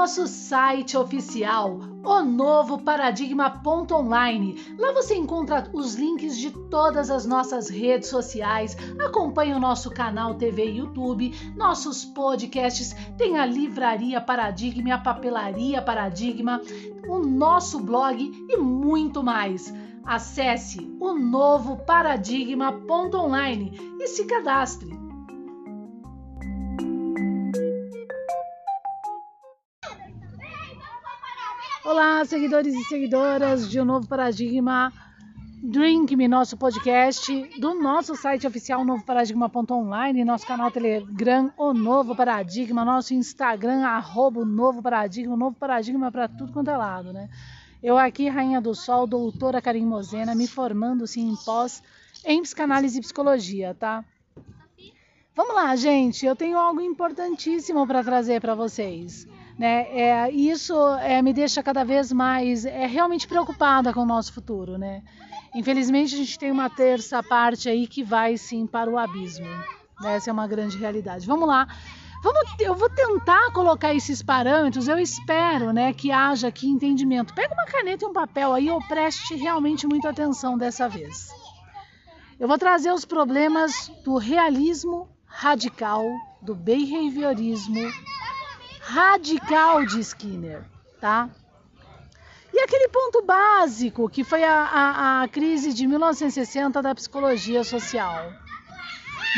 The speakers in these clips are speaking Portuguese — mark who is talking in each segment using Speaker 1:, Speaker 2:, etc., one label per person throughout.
Speaker 1: nosso site oficial, o novo paradigma.online. Lá você encontra os links de todas as nossas redes sociais, acompanha o nosso canal TV e YouTube, nossos podcasts, tem a livraria Paradigma, a papelaria Paradigma, o nosso blog e muito mais. Acesse o novo paradigma.online e se cadastre. Olá, seguidores e seguidoras de um Novo Paradigma. Drink Me, nosso podcast, do nosso site oficial novoparadigma.online, nosso canal Telegram, O Novo Paradigma, nosso Instagram, arroba o Novo Paradigma, o Novo Paradigma para tudo quanto é lado, né? Eu aqui, Rainha do Sol, doutora Karim Mozena, me formando sim em pós em psicanálise e psicologia, tá? Vamos lá, gente, eu tenho algo importantíssimo para trazer para vocês. Né? É, isso é, me deixa cada vez mais é, realmente preocupada com o nosso futuro. Né? Infelizmente, a gente tem uma terça parte aí que vai sim para o abismo. Né? Essa é uma grande realidade. Vamos lá. Vamos, eu vou tentar colocar esses parâmetros. Eu espero né, que haja aqui entendimento. Pega uma caneta e um papel aí ou preste realmente muita atenção dessa vez. Eu vou trazer os problemas do realismo radical, do behaviorismo radical de Skinner, tá? E aquele ponto básico que foi a, a, a crise de 1960 da psicologia social.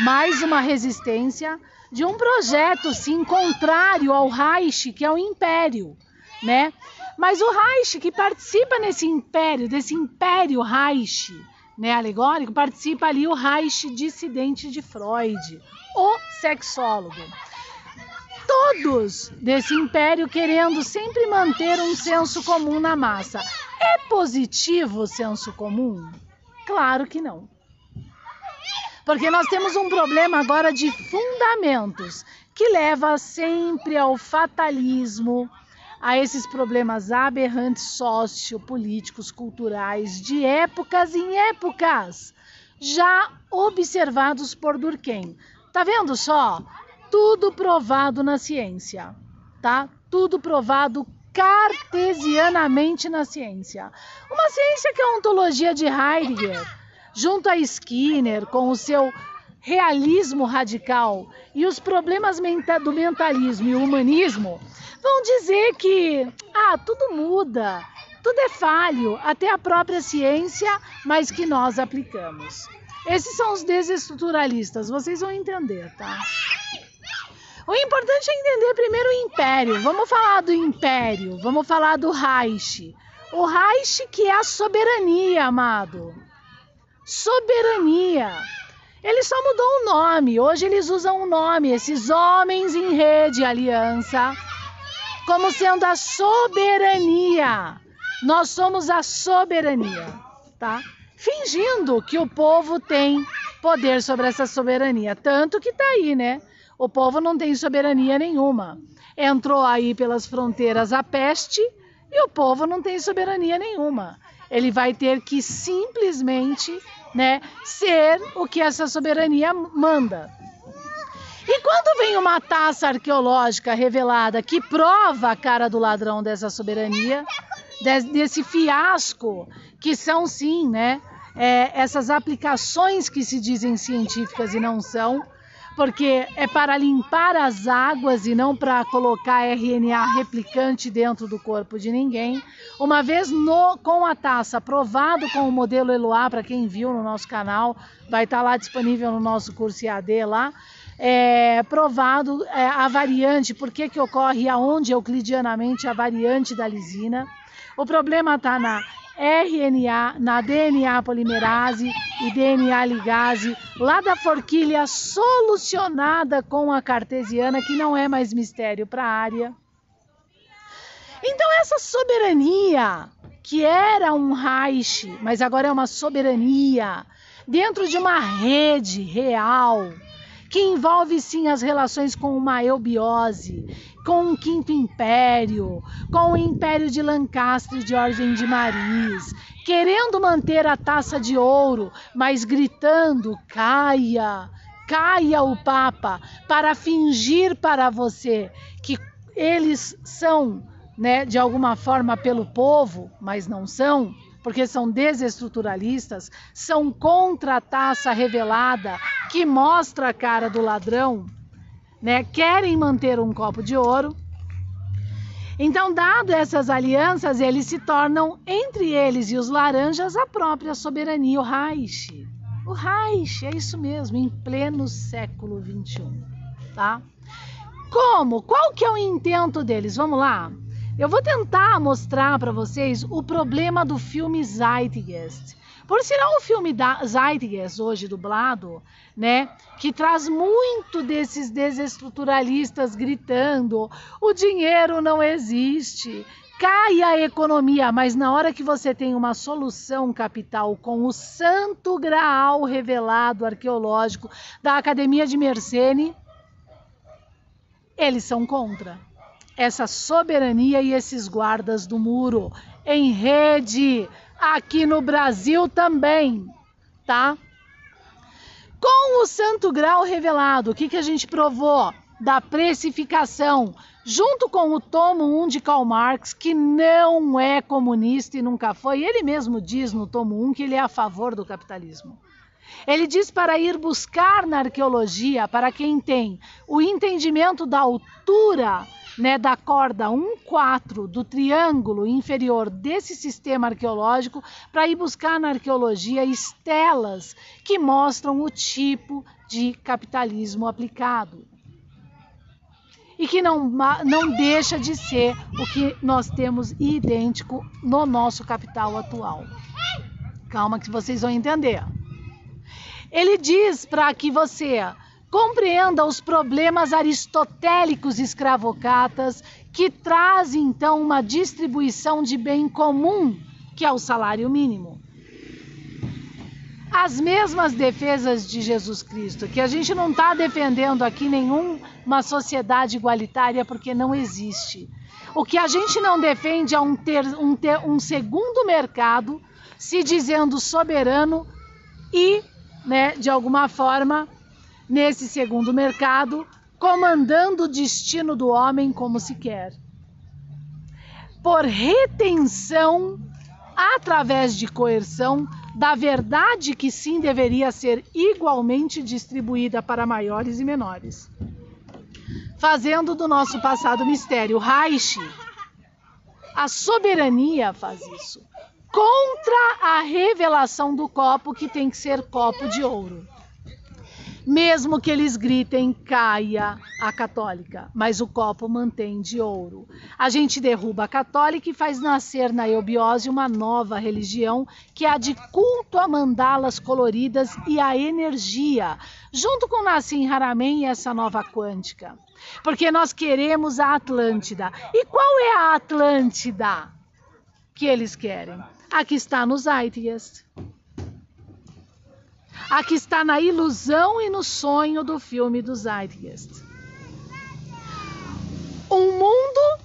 Speaker 1: Mais uma resistência de um projeto, sim, contrário ao Reich, que é o Império, né? Mas o Reich que participa nesse império, desse Império Reich, né, alegórico, participa ali o Reich dissidente de Freud, o sexólogo todos desse império querendo sempre manter um senso comum na massa. É positivo o senso comum? Claro que não. Porque nós temos um problema agora de fundamentos que leva sempre ao fatalismo, a esses problemas aberrantes sociopolíticos, culturais, de épocas em épocas, já observados por Durkheim. Tá vendo só? Tudo provado na ciência, tá? Tudo provado cartesianamente na ciência. Uma ciência que é a ontologia de Heidegger, junto a Skinner, com o seu realismo radical e os problemas do mentalismo e o humanismo, vão dizer que ah, tudo muda, tudo é falho, até a própria ciência, mas que nós aplicamos. Esses são os desestruturalistas, vocês vão entender, tá? O importante é entender primeiro o império. Vamos falar do império, vamos falar do Reich. O Reich que é a soberania, amado. Soberania. Ele só mudou o nome. Hoje eles usam o nome, esses homens em rede, aliança, como sendo a soberania. Nós somos a soberania, tá? Fingindo que o povo tem poder sobre essa soberania. Tanto que tá aí, né? O povo não tem soberania nenhuma. Entrou aí pelas fronteiras a peste e o povo não tem soberania nenhuma. Ele vai ter que simplesmente né, ser o que essa soberania manda. E quando vem uma taça arqueológica revelada que prova a cara do ladrão dessa soberania, desse fiasco, que são sim, né, é, essas aplicações que se dizem científicas e não são, porque é para limpar as águas e não para colocar RNA replicante dentro do corpo de ninguém. Uma vez no, com a taça aprovado com o modelo Eloá, para quem viu no nosso canal, vai estar tá lá disponível no nosso curso IAD lá. É, provado é, a variante, por que, que ocorre aonde euclidianamente a variante da lisina. O problema está na RNA, na DNA polimerase e DNA ligase, lá da forquilha solucionada com a cartesiana, que não é mais mistério para a área. Então, essa soberania, que era um Reich, mas agora é uma soberania, dentro de uma rede real, que envolve sim as relações com uma eubiose, com o Quinto Império, com o Império de Lancaster de Ordem de Maris, querendo manter a taça de ouro, mas gritando: caia, caia o Papa, para fingir para você que eles são, né, de alguma forma pelo povo, mas não são, porque são desestruturalistas, são contra a taça revelada que mostra a cara do ladrão, né? Querem manter um copo de ouro. Então, dado essas alianças, eles se tornam entre eles e os laranjas a própria soberania, o Reich. O Reich, é isso mesmo, em pleno século XXI, tá? Como? Qual que é o intento deles? Vamos lá. Eu vou tentar mostrar para vocês o problema do filme Zeitgeist. Por sinal, o filme da Zeitgeist, hoje dublado, né, que traz muito desses desestruturalistas gritando: o dinheiro não existe, cai a economia, mas na hora que você tem uma solução capital com o santo graal revelado arqueológico da Academia de Mersenne, eles são contra essa soberania e esses guardas do muro em rede aqui no Brasil também, tá? Com o Santo Grau revelado, o que, que a gente provou? Da precificação, junto com o tomo 1 de Karl Marx, que não é comunista e nunca foi. Ele mesmo diz no tomo 1 que ele é a favor do capitalismo. Ele diz para ir buscar na arqueologia, para quem tem o entendimento da altura né, da corda 1,4 do triângulo inferior desse sistema arqueológico para ir buscar na arqueologia estelas que mostram o tipo de capitalismo aplicado. E que não, não deixa de ser o que nós temos idêntico no nosso capital atual. Calma que vocês vão entender. Ele diz para que você compreenda os problemas aristotélicos escravocatas que trazem então uma distribuição de bem comum, que é o salário mínimo. As mesmas defesas de Jesus Cristo, que a gente não está defendendo aqui nenhuma sociedade igualitária porque não existe. O que a gente não defende é um, ter, um, ter, um segundo mercado se dizendo soberano e, né, de alguma forma, nesse segundo mercado, comandando o destino do homem como se quer. Por retenção, através de coerção, da verdade que sim deveria ser igualmente distribuída para maiores e menores. Fazendo do nosso passado mistério. Reich, a soberania faz isso. Contra a revelação do copo que tem que ser copo de ouro. Mesmo que eles gritem, caia a católica, mas o copo mantém de ouro. A gente derruba a católica e faz nascer na eubiose uma nova religião que é a de culto a mandalas coloridas e a energia, junto com Nassim Haramein e essa nova quântica. Porque nós queremos a Atlântida. E qual é a Atlântida que eles querem? Aqui está no Zeitgeist. Aqui está na ilusão e no sonho do filme do Zeitgeist. Um mundo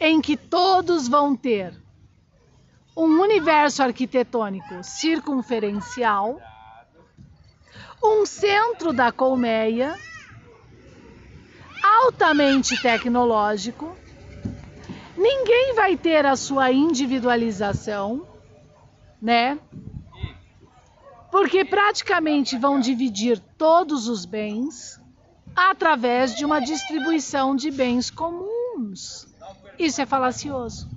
Speaker 1: em que todos vão ter um universo arquitetônico circunferencial, um centro da colmeia, altamente tecnológico, ninguém vai ter a sua individualização, né? Porque praticamente vão dividir todos os bens através de uma distribuição de bens comuns. Isso é falacioso.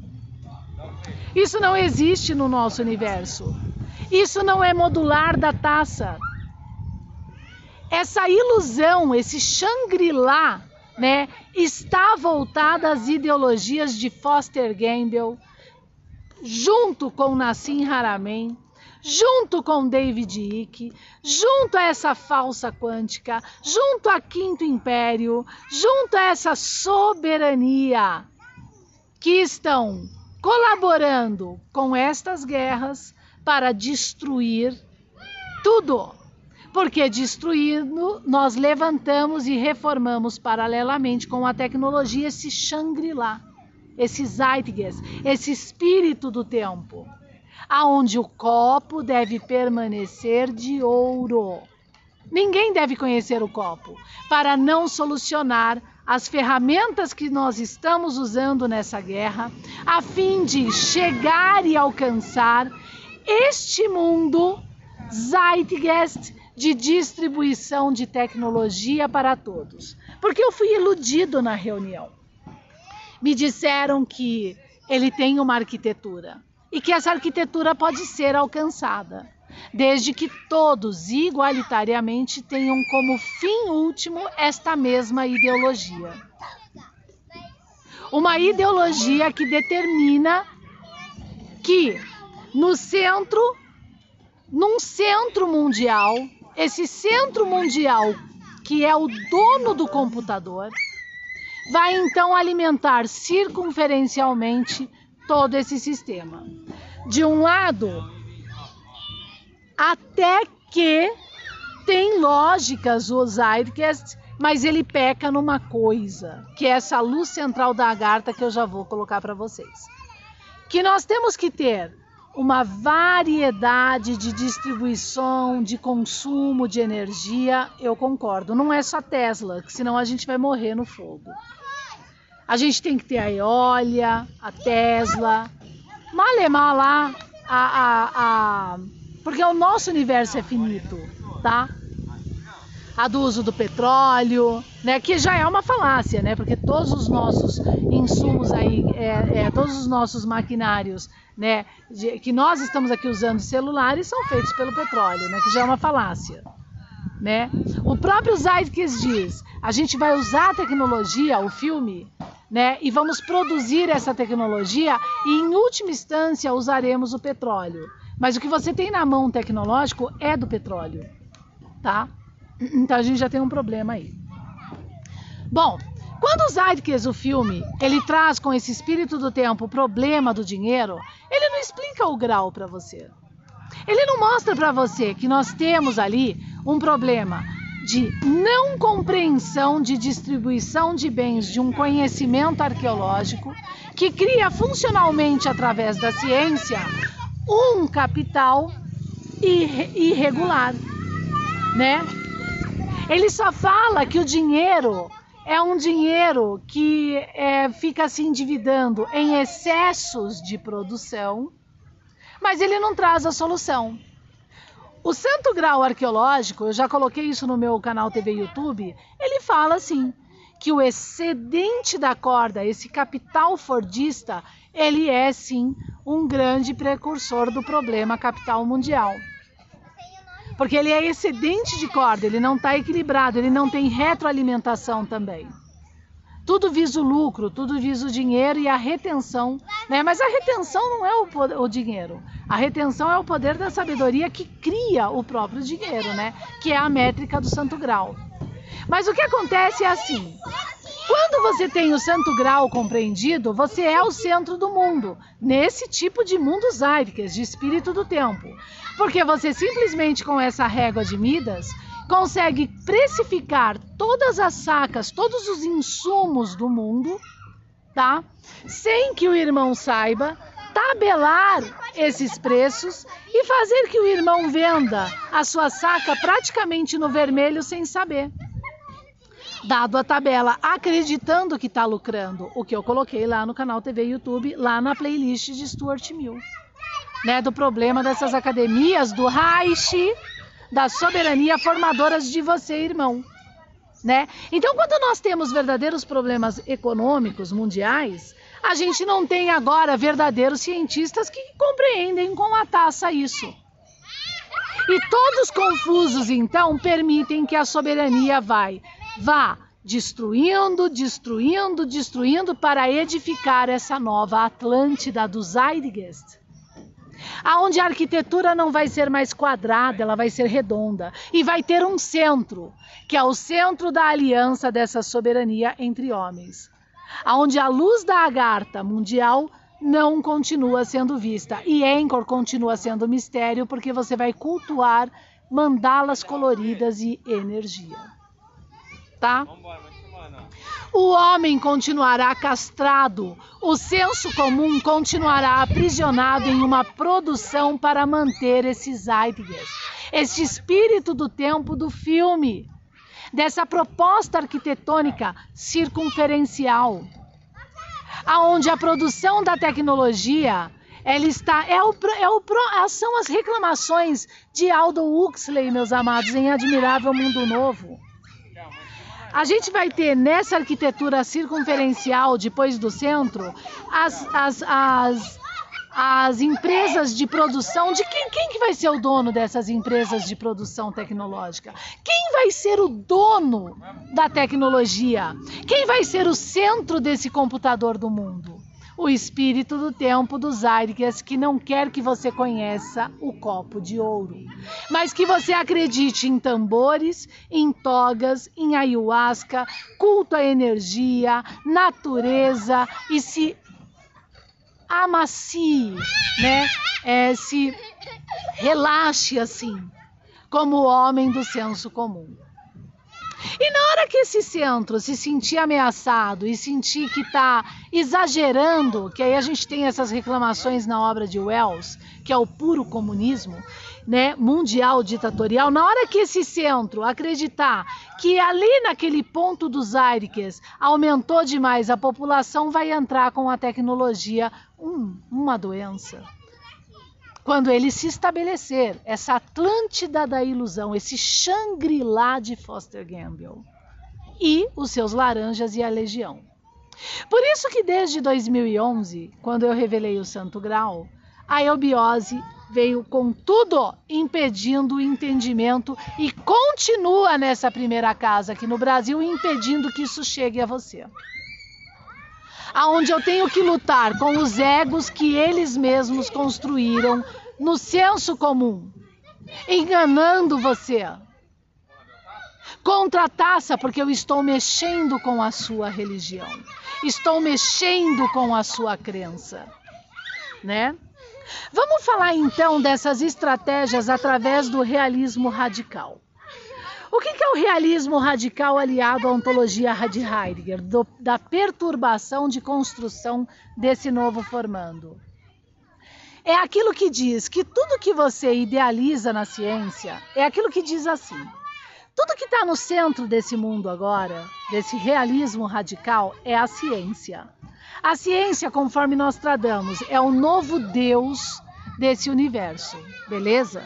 Speaker 1: Isso não existe no nosso universo. Isso não é modular da taça. Essa ilusão, esse Shangri-La, né, está voltada às ideologias de Foster Gamble, junto com Nassim Haramein, junto com David Icke, junto a essa falsa quântica, junto a Quinto Império, junto a essa soberania que estão colaborando com estas guerras para destruir tudo. Porque destruindo, nós levantamos e reformamos paralelamente com a tecnologia esse Shangri-La, esse Zeitgeist, esse espírito do tempo aonde o copo deve permanecer de ouro. Ninguém deve conhecer o copo para não solucionar as ferramentas que nós estamos usando nessa guerra, a fim de chegar e alcançar este mundo Zeitgeist de distribuição de tecnologia para todos. Porque eu fui iludido na reunião. Me disseram que ele tem uma arquitetura e que essa arquitetura pode ser alcançada, desde que todos igualitariamente tenham como fim último esta mesma ideologia. Uma ideologia que determina que no centro, num centro mundial, esse centro mundial que é o dono do computador, vai então alimentar circunferencialmente todo esse sistema. De um lado, até que tem lógicas o Zeitgeist, mas ele peca numa coisa, que é essa luz central da agarta que eu já vou colocar para vocês. Que nós temos que ter uma variedade de distribuição, de consumo de energia, eu concordo. Não é só Tesla, senão a gente vai morrer no fogo. A gente tem que ter a Eólia, a Tesla, malemar lá, a, a, a, porque o nosso universo é finito, tá? A do uso do petróleo, né? Que já é uma falácia, né? Porque todos os nossos insumos aí, é, é, todos os nossos maquinários, né? De, que nós estamos aqui usando celulares são feitos pelo petróleo, né? Que já é uma falácia. Né? O próprio Zeitgeist diz: a gente vai usar a tecnologia, o filme, né? E vamos produzir essa tecnologia e, em última instância, usaremos o petróleo. Mas o que você tem na mão tecnológico é do petróleo, tá? Então a gente já tem um problema aí. Bom, quando o Zeitgeist, o filme, ele traz com esse espírito do tempo o problema do dinheiro, ele não explica o grau para você. Ele não mostra para você que nós temos ali um problema de não compreensão de distribuição de bens de um conhecimento arqueológico que cria funcionalmente através da ciência um capital irregular, né? Ele só fala que o dinheiro é um dinheiro que é, fica se endividando em excessos de produção, mas ele não traz a solução. O Santo Grau Arqueológico, eu já coloquei isso no meu canal TV YouTube, ele fala assim, que o excedente da corda, esse capital fordista, ele é sim um grande precursor do problema capital mundial. Porque ele é excedente de corda, ele não está equilibrado, ele não tem retroalimentação também. Tudo visa o lucro, tudo visa o dinheiro e a retenção, né? Mas a retenção não é o, o dinheiro. A retenção é o poder da sabedoria que cria o próprio dinheiro, né? Que é a métrica do santo grau. Mas o que acontece é assim: quando você tem o santo grau compreendido, você é o centro do mundo, nesse tipo de mundo Zeitgeist, de espírito do tempo. Porque você simplesmente com essa régua de Midas consegue precificar todas as sacas, todos os insumos do mundo, tá? Sem que o irmão saiba, tabelar esses preços e fazer que o irmão venda a sua saca praticamente no vermelho sem saber. Dado a tabela, acreditando que está lucrando, o que eu coloquei lá no canal TV YouTube, lá na playlist de Stuart Mill. Né, do problema dessas academias do Reich da soberania formadoras de você, irmão. Né? Então, quando nós temos verdadeiros problemas econômicos mundiais, a gente não tem agora verdadeiros cientistas que compreendem com a taça isso. E todos confusos, então, permitem que a soberania vai, vá destruindo, destruindo, destruindo para edificar essa nova Atlântida do Zeitgeist aonde a arquitetura não vai ser mais quadrada, ela vai ser redonda e vai ter um centro, que é o centro da aliança dessa soberania entre homens, aonde a luz da agarta mundial não continua sendo vista e Encor continua sendo mistério porque você vai cultuar mandalas coloridas e energia. Tá? O homem continuará castrado, o senso comum continuará aprisionado em uma produção para manter esse zeitgeist, esse espírito do tempo do filme, dessa proposta arquitetônica circunferencial, aonde a produção da tecnologia ela está é o, é o são as reclamações de Aldo Huxley, meus amados, em Admirável Mundo Novo. A gente vai ter nessa arquitetura circunferencial, depois do centro, as, as, as, as empresas de produção. De quem, quem que vai ser o dono dessas empresas de produção tecnológica? Quem vai ser o dono da tecnologia? Quem vai ser o centro desse computador do mundo? O espírito do tempo dos Airias que não quer que você conheça o copo de ouro, mas que você acredite em tambores, em togas, em ayahuasca, culto à energia, natureza e se amacie, né? É, se relaxe assim, como o homem do senso comum. E na hora que esse centro se sentir ameaçado e sentir que está exagerando, que aí a gente tem essas reclamações na obra de Wells, que é o puro comunismo, né, mundial ditatorial, na hora que esse centro acreditar que ali naquele ponto dos Airiques aumentou demais, a população vai entrar com a tecnologia um, uma doença quando ele se estabelecer, essa Atlântida da ilusão, esse Shangri-La de Foster Gamble e os seus laranjas e a legião. Por isso que desde 2011, quando eu revelei o Santo Grau, a eubiose veio com tudo impedindo o entendimento e continua nessa primeira casa aqui no Brasil impedindo que isso chegue a você aonde eu tenho que lutar com os egos que eles mesmos construíram no senso comum, enganando você. Contra a taça, porque eu estou mexendo com a sua religião, estou mexendo com a sua crença, né? Vamos falar então dessas estratégias através do realismo radical. O que é o realismo radical aliado à ontologia de Heidegger, do, da perturbação de construção desse novo formando? É aquilo que diz que tudo que você idealiza na ciência é aquilo que diz assim. Tudo que está no centro desse mundo agora, desse realismo radical, é a ciência. A ciência, conforme nós tradamos, é o novo Deus desse universo, beleza?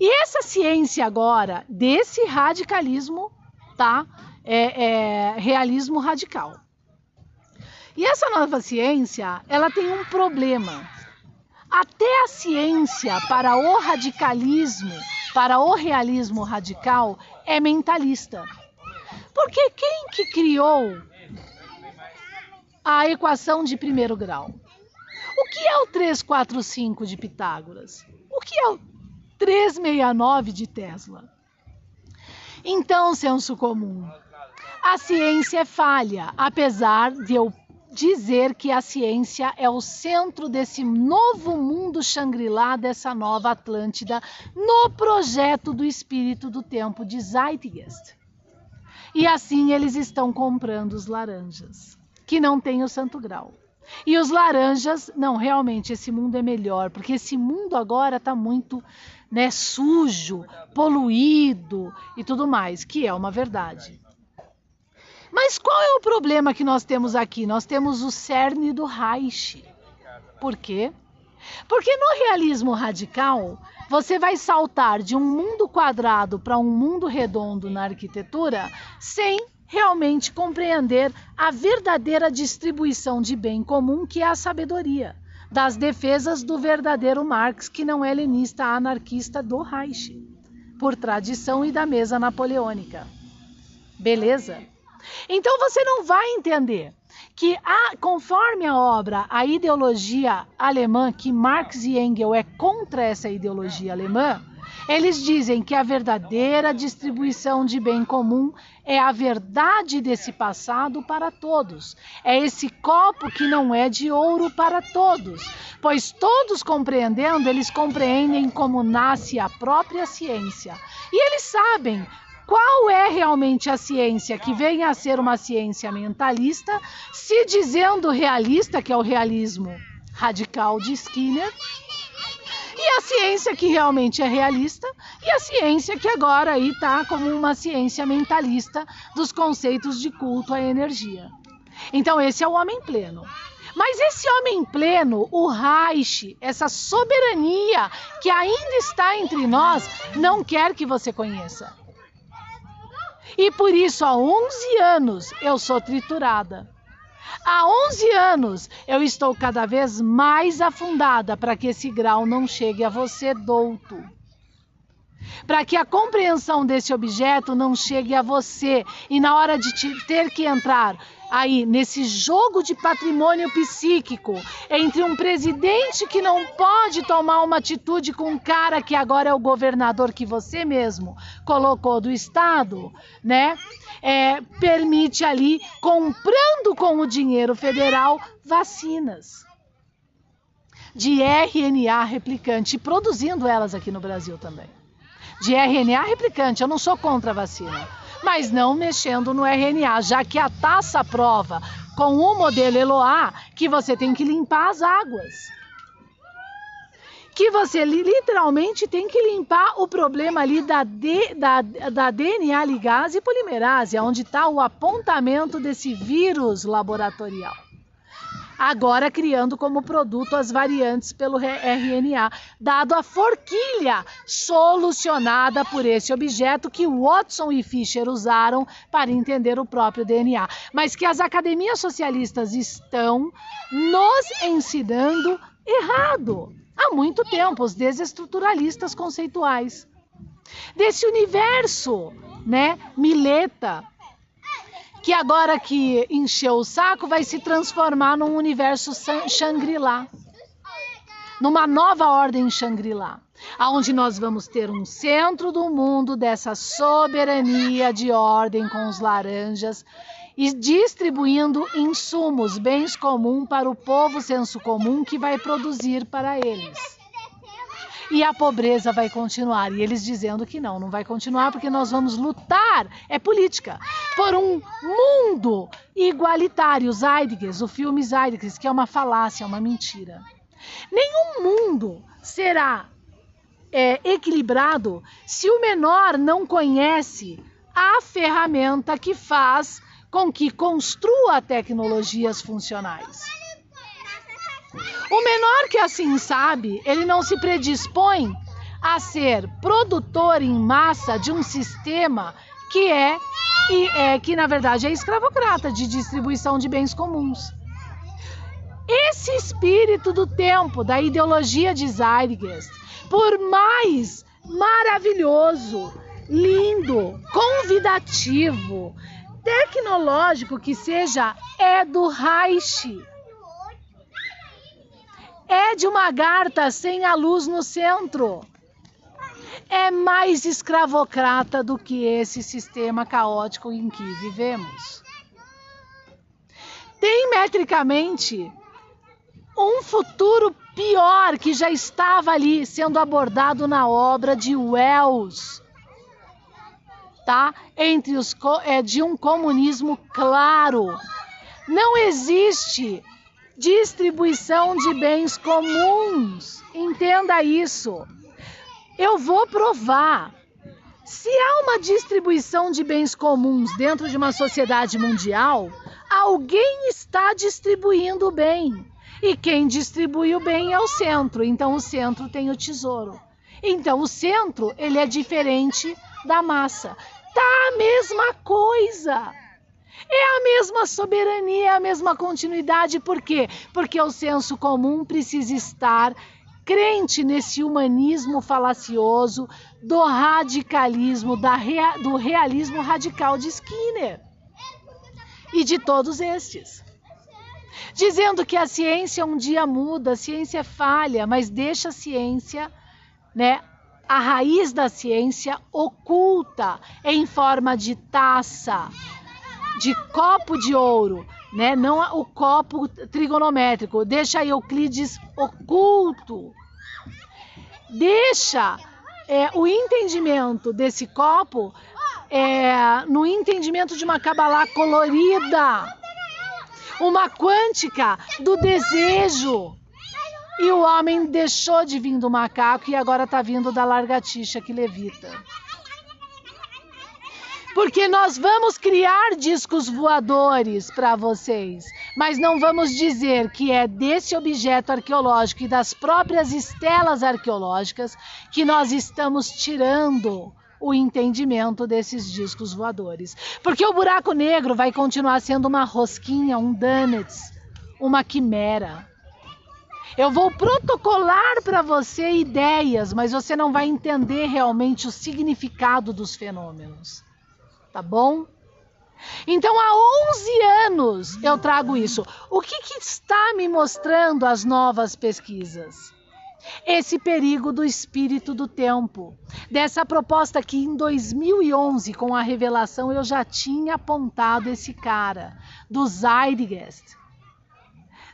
Speaker 1: E essa ciência agora, desse radicalismo, tá? É, é, realismo radical. E essa nova ciência, ela tem um problema. Até a ciência para o radicalismo, para o realismo radical, é mentalista. Porque quem que criou a equação de primeiro grau? O que é o 345 de Pitágoras? O que é o 369 de Tesla. Então, senso comum, a ciência é falha, apesar de eu dizer que a ciência é o centro desse novo mundo Shangri-La, dessa nova Atlântida, no projeto do espírito do tempo de Zeitgeist. E assim eles estão comprando os laranjas, que não têm o santo grau. E os laranjas, não, realmente esse mundo é melhor, porque esse mundo agora está muito né, sujo, poluído e tudo mais, que é uma verdade. Mas qual é o problema que nós temos aqui? Nós temos o cerne do Reich. Por quê? Porque no realismo radical, você vai saltar de um mundo quadrado para um mundo redondo na arquitetura sem realmente compreender a verdadeira distribuição de bem comum que é a sabedoria das defesas do verdadeiro Marx, que não é lenista anarquista do Reich, por tradição e da mesa napoleônica. Beleza? Então você não vai entender que, a, conforme a obra, a ideologia alemã, que Marx e Engels é contra essa ideologia alemã, eles dizem que a verdadeira distribuição de bem comum é a verdade desse passado para todos. É esse copo que não é de ouro para todos, pois todos compreendendo, eles compreendem como nasce a própria ciência. E eles sabem qual é realmente a ciência que vem a ser uma ciência mentalista, se dizendo realista, que é o realismo radical de Skinner, ciência que realmente é realista, e a ciência que agora aí está como uma ciência mentalista dos conceitos de culto à energia. Então esse é o homem pleno. Mas esse homem pleno, o Reich, essa soberania que ainda está entre nós, não quer que você conheça. E por isso, há 11 anos, eu sou triturada. Há 11 anos, eu estou cada vez mais afundada para que esse grau não chegue a você douto. Para que a compreensão desse objeto não chegue a você e na hora de ter que entrar aí nesse jogo de patrimônio psíquico entre um presidente que não pode tomar uma atitude com um cara que agora é o governador que você mesmo colocou do estado, né? É, permite ali comprando com o dinheiro federal vacinas de RNA replicante, produzindo elas aqui no Brasil também. De RNA replicante, eu não sou contra a vacina mas não mexendo no RNA, já que a taça prova com o modelo Eloá que você tem que limpar as águas. Que você literalmente tem que limpar o problema ali da, D, da, da DNA ligase e polimerase, onde está o apontamento desse vírus laboratorial agora criando como produto as variantes pelo RNA, dado a forquilha solucionada por esse objeto que Watson e Fischer usaram para entender o próprio DNA, mas que as academias socialistas estão nos ensinando errado há muito tempo, os desestruturalistas conceituais. Desse universo, né, Mileta, que agora que encheu o saco vai se transformar num universo Shangri-La. Numa nova ordem Shangri-La, aonde nós vamos ter um centro do mundo dessa soberania de ordem com os laranjas e distribuindo insumos, bens comuns para o povo senso comum que vai produzir para eles e a pobreza vai continuar. E eles dizendo que não, não vai continuar porque nós vamos lutar, é política, por um mundo igualitário. Zeitgeist, o filme Zeitgeist, que é uma falácia, uma mentira. Nenhum mundo será é, equilibrado se o menor não conhece a ferramenta que faz com que construa tecnologias funcionais. O menor que assim sabe, ele não se predispõe a ser produtor em massa de um sistema que é, e é que na verdade é escravocrata de distribuição de bens comuns. Esse espírito do tempo, da ideologia de Zeitgeist, por mais maravilhoso, lindo, convidativo, tecnológico que seja, é do Reich é de uma garta sem a luz no centro. É mais escravocrata do que esse sistema caótico em que vivemos. Tem metricamente um futuro pior que já estava ali sendo abordado na obra de Wells, tá? Entre os é de um comunismo claro. Não existe distribuição de bens comuns. Entenda isso. Eu vou provar. Se há uma distribuição de bens comuns dentro de uma sociedade mundial, alguém está distribuindo o bem. E quem distribui o bem é o centro. Então o centro tem o tesouro. Então o centro, ele é diferente da massa. Tá a mesma coisa. É a mesma soberania, é a mesma continuidade. Por quê? Porque o senso comum precisa estar crente nesse humanismo falacioso do radicalismo, rea, do realismo radical de Skinner e de todos estes. Dizendo que a ciência um dia muda, a ciência falha, mas deixa a ciência, né, a raiz da ciência oculta em forma de taça, de copo de ouro, né? Não o copo trigonométrico. Deixa Euclides oculto. Deixa é, o entendimento desse copo é, no entendimento de uma Kabbalah colorida, uma quântica do desejo. E o homem deixou de vir do macaco e agora está vindo da largatixa que levita. Porque nós vamos criar discos voadores para vocês, mas não vamos dizer que é desse objeto arqueológico e das próprias estelas arqueológicas que nós estamos tirando o entendimento desses discos voadores. Porque o buraco negro vai continuar sendo uma rosquinha, um donuts, uma quimera. Eu vou protocolar para você ideias, mas você não vai entender realmente o significado dos fenômenos. Tá bom? Então, há 11 anos eu trago isso. O que, que está me mostrando as novas pesquisas? esse perigo do espírito do tempo. Dessa proposta que em 2011, com a revelação, eu já tinha apontado esse cara, do Zeitgeist.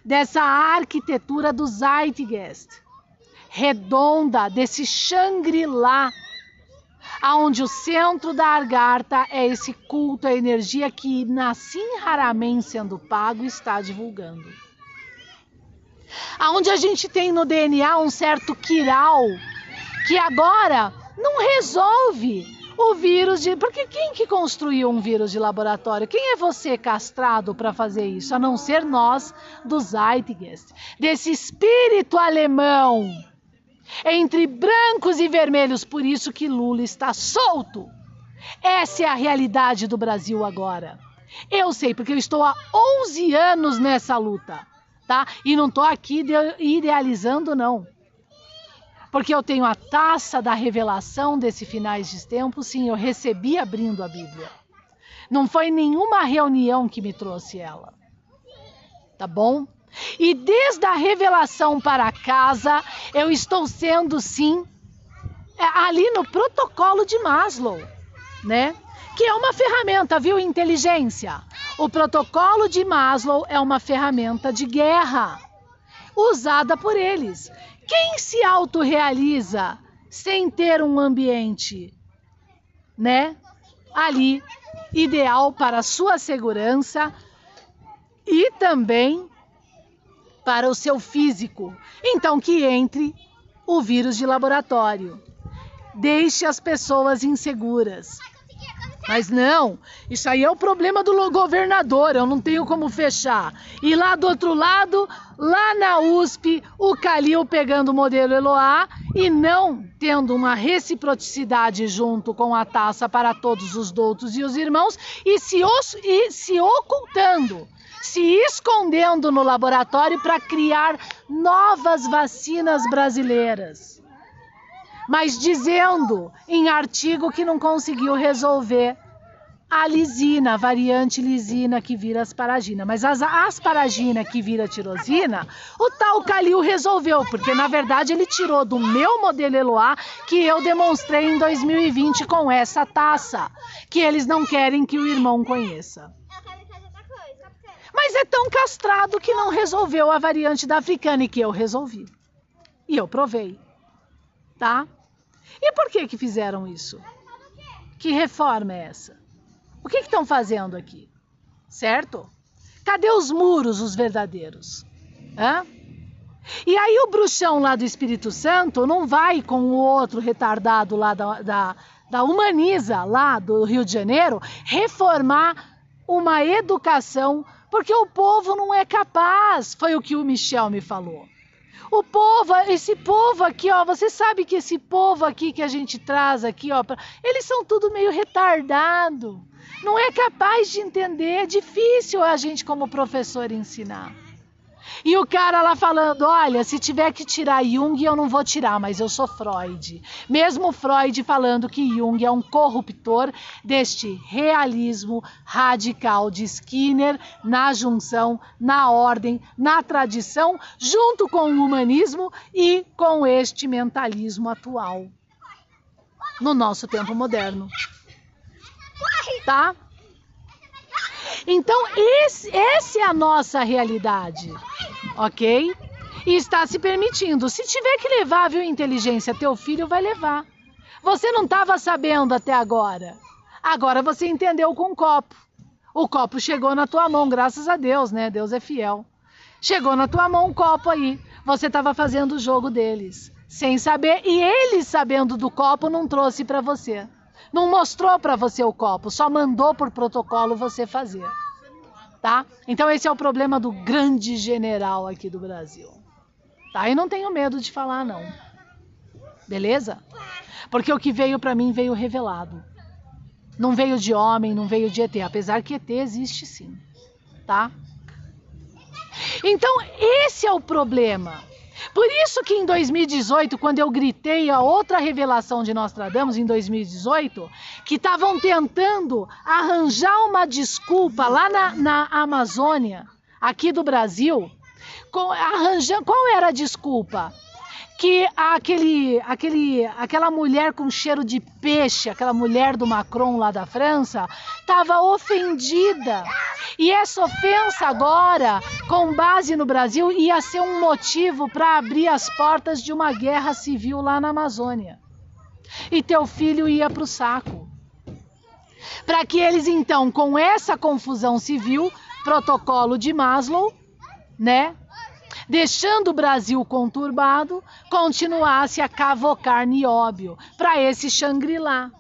Speaker 1: Dessa arquitetura do Zeitgeist, redonda, desse Shangri-La, aonde o centro da argarta é esse culto à energia que Nassim raramente sendo pago está divulgando aonde a gente tem no DNA um certo quiral que agora não resolve o vírus de. Porque quem que construiu um vírus de laboratório? Quem é você castrado para fazer isso? A não ser nós do Zeitgeist, desse espírito alemão entre brancos e vermelhos. Por isso que Lula está solto. Essa é a realidade do Brasil agora. Eu sei, porque eu estou há 11 anos nessa luta tá? E não estou aqui idealizando, não. Porque eu tenho a taça da revelação desse finais de tempo, sim, eu recebi abrindo a Bíblia. Não foi nenhuma reunião que me trouxe ela. Tá bom? E desde a revelação para casa, eu estou sendo, sim, é, ali no protocolo de Maslow, né? Que é uma ferramenta, viu? Inteligência. O protocolo de Maslow é uma ferramenta de guerra usada por eles. Quem se autorrealiza sem ter um ambiente, né, ali ideal para a sua segurança e também para o seu físico. Então que entre o vírus de laboratório. Deixe as pessoas inseguras. Mas não, isso aí é o problema do governador, eu não tenho como fechar. E lá do outro lado, lá na USP, o Calil pegando o modelo Eloá e não tendo uma reciprocidade junto com a taça para todos os doutos e os irmãos e se, e se ocultando, se escondendo no laboratório para criar novas vacinas brasileiras mas dizendo em artigo que não conseguiu resolver a lisina, a variante lisina que vira asparagina. Mas as asparagina que vira tirosina, o tal Calil resolveu, porque na verdade ele tirou do meu modelo Eloá que eu demonstrei em 2020 com essa taça, que eles não querem que o irmão conheça. Mas é tão castrado que não resolveu a variante da africana e que eu resolvi. E eu provei. Tá? E por que que fizeram isso? Que reforma é essa? O que estão fazendo aqui? Certo? Cadê os muros, os verdadeiros? Hã? E aí o bruxão lá do Espírito Santo não vai com o outro retardado lá da, da, da Humaniza, lá do Rio de Janeiro, reformar uma educação, porque o povo não é capaz. Foi o que o Michel me falou. O povo, esse povo aqui, ó, você sabe que esse povo aqui que a gente traz aqui, ó, eles são tudo meio retardado. Não é capaz de entender, é difícil a gente como professor ensinar. E o cara lá falando: olha, se tiver que tirar Jung, eu não vou tirar, mas eu sou Freud. Mesmo Freud falando que Jung é um corruptor deste realismo radical de Skinner na junção, na ordem, na tradição, junto com o humanismo e com este mentalismo atual no nosso tempo moderno. Tá? Então, esse, essa é a nossa realidade, ok? E está se permitindo. Se tiver que levar, viu, inteligência, teu filho vai levar. Você não estava sabendo até agora. Agora você entendeu com o copo. O copo chegou na tua mão, graças a Deus, né? Deus é fiel. Chegou na tua mão um copo aí. Você estava fazendo o jogo deles, sem saber, e eles sabendo do copo não trouxe para você. Não mostrou para você o copo, só mandou por protocolo você fazer. Tá? Então esse é o problema do grande general aqui do Brasil. Tá? E não tenho medo de falar não. Beleza? Porque o que veio para mim veio revelado. Não veio de homem, não veio de ET, apesar que ET existe sim, tá? Então, esse é o problema. Por isso que em 2018, quando eu gritei a outra revelação de Nostradamus em 2018, que estavam tentando arranjar uma desculpa lá na, na Amazônia, aqui do Brasil, com, arranjando, qual era a desculpa? Que aquele, aquele, aquela mulher com cheiro de peixe, aquela mulher do Macron lá da França, estava ofendida. E essa ofensa agora, com base no Brasil, ia ser um motivo para abrir as portas de uma guerra civil lá na Amazônia. E teu filho ia para o saco. Para que eles então, com essa confusão civil, protocolo de Maslow, né, deixando o Brasil conturbado, continuasse a cavocar nióbio para esse Xangri-Lá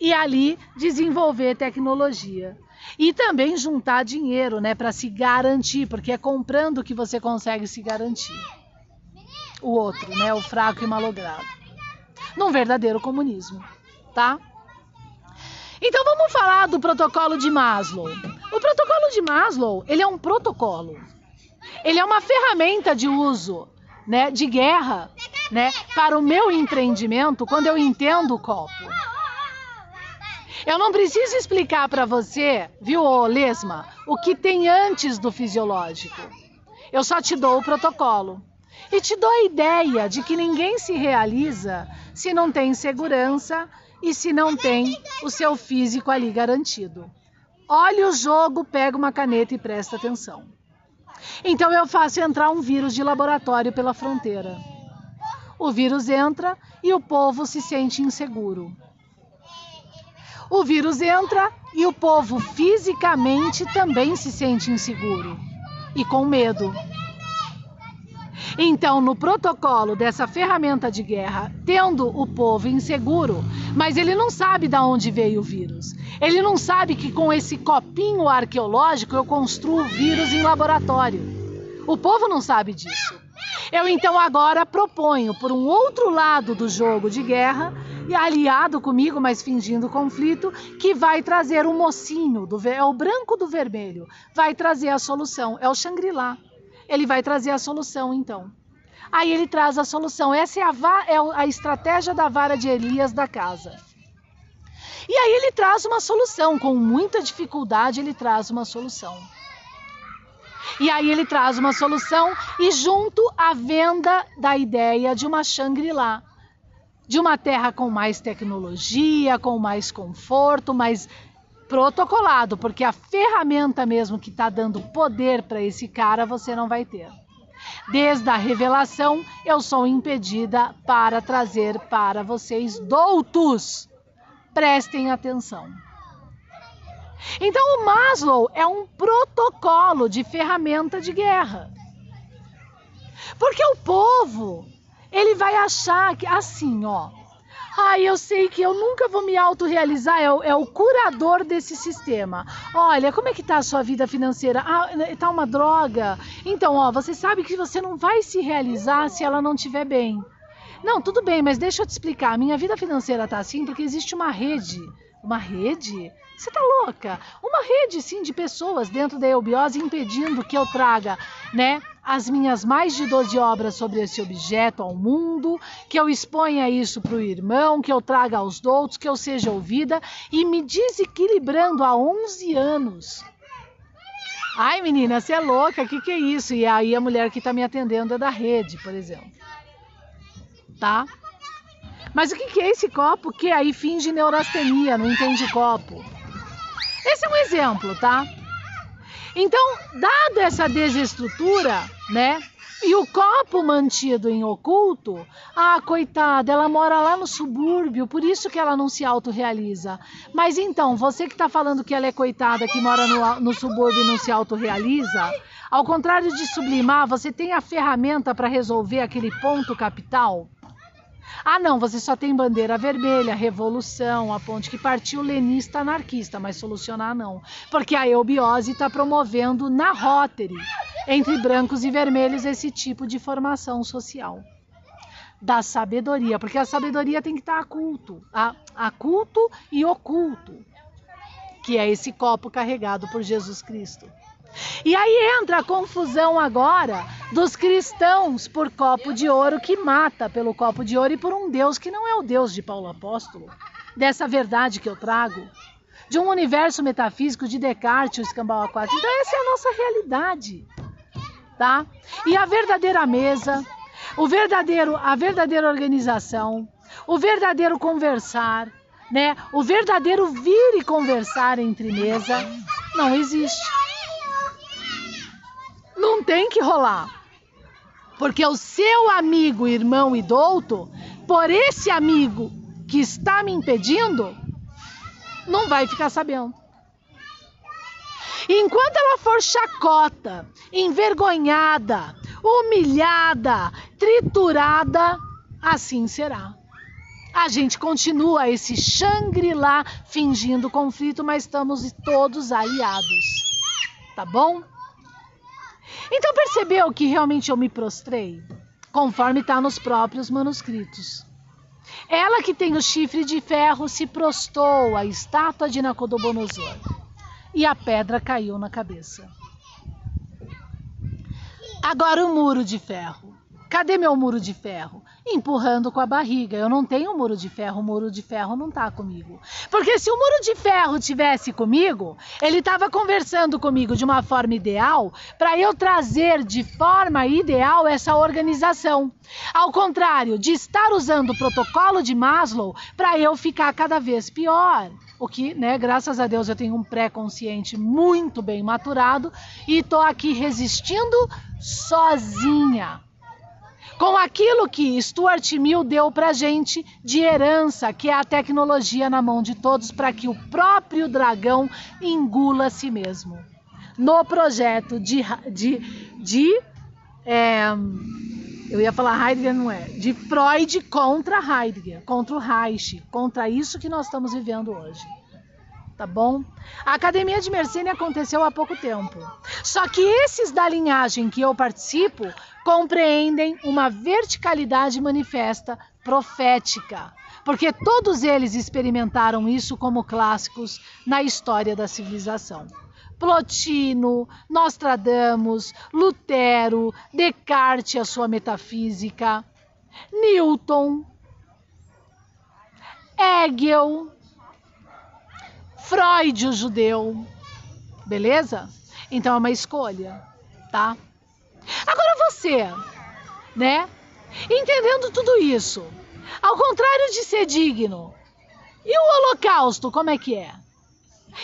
Speaker 1: e ali desenvolver tecnologia. E também juntar dinheiro, né, para se garantir, porque é comprando que você consegue se garantir. O outro, né, o fraco e malogrado. Num verdadeiro comunismo, tá? Então vamos falar do protocolo de Maslow. O protocolo de Maslow, ele é um protocolo ele é uma ferramenta de uso, né, de guerra, né, para o meu empreendimento quando eu entendo o copo. Eu não preciso explicar para você, viu, Lesma, o que tem antes do fisiológico. Eu só te dou o protocolo. E te dou a ideia de que ninguém se realiza se não tem segurança e se não tem o seu físico ali garantido. Olhe o jogo, pega uma caneta e presta atenção. Então eu faço entrar um vírus de laboratório pela fronteira. O vírus entra e o povo se sente inseguro. O vírus entra e o povo fisicamente também se sente inseguro e com medo. Então, no protocolo dessa ferramenta de guerra, tendo o povo inseguro, mas ele não sabe de onde veio o vírus. Ele não sabe que com esse copinho arqueológico eu construo o vírus em laboratório. O povo não sabe disso. Eu então agora proponho por um outro lado do jogo de guerra e aliado comigo, mas fingindo conflito, que vai trazer o mocinho, do, é o branco do vermelho, vai trazer a solução. É o Shangri-La. Ele vai trazer a solução, então. Aí ele traz a solução. Essa é a, é a estratégia da vara de Elias da casa. E aí ele traz uma solução. Com muita dificuldade, ele traz uma solução. E aí ele traz uma solução e junto a venda da ideia de uma Shangri-La, de uma terra com mais tecnologia, com mais conforto, mais protocolado, porque a ferramenta mesmo que está dando poder para esse cara você não vai ter. Desde a revelação, eu sou impedida para trazer para vocês doutos. Prestem atenção. Então, o Maslow é um protocolo de ferramenta de guerra. Porque o povo, ele vai achar que, assim, ó, ah, eu sei que eu nunca vou me autorrealizar, é, o, é o curador desse sistema. Olha, como é que tá a sua vida financeira? Ah, tá uma droga. Então, ó, você sabe que você não vai se realizar se ela não estiver bem. Não, tudo bem, mas deixa eu te explicar. Minha vida financeira tá assim porque existe uma rede. Uma rede? Você tá louca? Uma rede, sim, de pessoas dentro da eubiose impedindo que eu traga, né, as minhas mais de 12 obras sobre esse objeto ao mundo, que eu exponha isso para o irmão, que eu traga aos doutos, que eu seja ouvida e me desequilibrando há 11 anos. Ai, menina, você é louca, o que, que é isso? E aí a mulher que está me atendendo é da rede, por exemplo. Tá? Mas o que, é esse copo que aí finge neurastenia, não entende copo? Esse é um exemplo, tá? Então, dada essa desestrutura, né? E o copo mantido em oculto, ah, coitada, ela mora lá no subúrbio, por isso que ela não se autorrealiza. Mas então, você que está falando que ela é coitada, que mora no, no subúrbio e não se autorrealiza, ao contrário de sublimar, você tem a ferramenta para resolver aquele ponto capital? Ah, não, você só tem bandeira vermelha, revolução, a ponte que partiu lenista anarquista, mas solucionar não. Porque a eubiose está promovendo na Rotary, entre brancos e vermelhos, esse tipo de formação social. Da sabedoria, porque a sabedoria tem que estar tá a culto, a, a culto e oculto, que é esse copo carregado por Jesus Cristo. E aí entra a confusão agora dos cristãos por copo de ouro que mata pelo copo de ouro e por um Deus que não é o Deus de Paulo Apóstolo, dessa verdade que eu trago, de um universo metafísico de Descartes, o escambau A4. Então essa é a nossa realidade, tá? E a verdadeira mesa, o verdadeiro, a verdadeira organização, o verdadeiro conversar, né? O verdadeiro vir e conversar entre mesa não existe não tem que rolar. Porque o seu amigo, irmão e douto, por esse amigo que está me impedindo, não vai ficar sabendo. Enquanto ela for chacota, envergonhada, humilhada, triturada, assim será. A gente continua esse Shangri-La fingindo conflito, mas estamos todos aliados. Tá bom? Então percebeu que realmente eu me prostrei? Conforme está nos próprios manuscritos. Ela que tem o chifre de ferro se prostou à estátua de Nacodobonosor e a pedra caiu na cabeça. Agora o muro de ferro. Cadê meu muro de ferro? Empurrando com a barriga. Eu não tenho muro de ferro, o muro de ferro não está comigo. Porque se o muro de ferro tivesse comigo, ele estava conversando comigo de uma forma ideal para eu trazer de forma ideal essa organização. Ao contrário de estar usando o protocolo de Maslow para eu ficar cada vez pior. O que, né, graças a Deus eu tenho um pré-consciente muito bem maturado e estou aqui resistindo sozinha com aquilo que Stuart Mill deu para gente de herança, que é a tecnologia na mão de todos para que o próprio dragão engula a si mesmo. No projeto de, de, de é, eu ia falar Heidegger, não é? De Freud contra Heidegger, contra o Reich, contra isso que nós estamos vivendo hoje tá bom? A Academia de Mersenne aconteceu há pouco tempo. Só que esses da linhagem que eu participo compreendem uma verticalidade manifesta profética, porque todos eles experimentaram isso como clássicos na história da civilização. Plotino, Nostradamus, Lutero, Descartes, a sua metafísica, Newton, Hegel, Freud, o judeu. Beleza? Então é uma escolha, tá? Agora você, né? Entendendo tudo isso, ao contrário de ser digno, e o Holocausto, como é que é?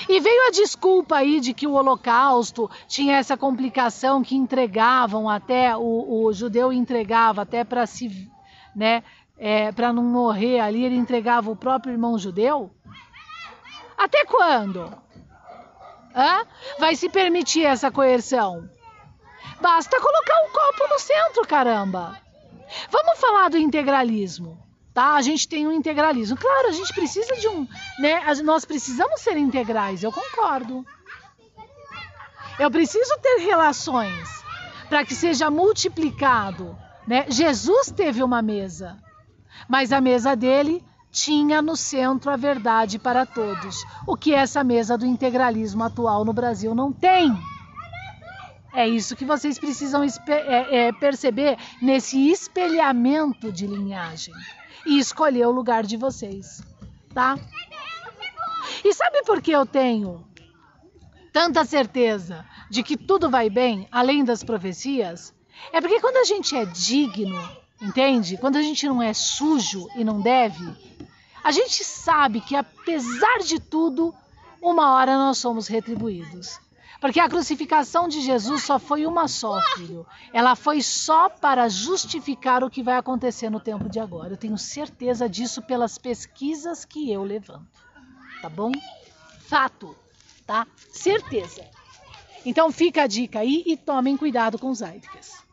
Speaker 1: E veio a desculpa aí de que o Holocausto tinha essa complicação que entregavam até, o, o judeu entregava até para se, né, é, para não morrer ali, ele entregava o próprio irmão judeu. Até quando? Hã? Vai se permitir essa coerção? Basta colocar um copo no centro, caramba. Vamos falar do integralismo, tá? A gente tem um integralismo. Claro, a gente precisa de um, né? Nós precisamos ser integrais, eu concordo. Eu preciso ter relações para que seja multiplicado, né? Jesus teve uma mesa, mas a mesa dele tinha no centro a verdade para todos, o que essa mesa do integralismo atual no Brasil não tem. É isso que vocês precisam é, é, perceber nesse espelhamento de linhagem e escolher o lugar de vocês, tá? E sabe por que eu tenho tanta certeza de que tudo vai bem, além das profecias? É porque quando a gente é digno, entende? Quando a gente não é sujo e não deve, a gente sabe que apesar de tudo, uma hora nós somos retribuídos. Porque a crucificação de Jesus só foi uma só, filho. Ela foi só para justificar o que vai acontecer no tempo de agora. Eu tenho certeza disso pelas pesquisas que eu levanto. Tá bom? Fato, tá? Certeza. Então fica a dica aí e tomem cuidado com os Aidkas.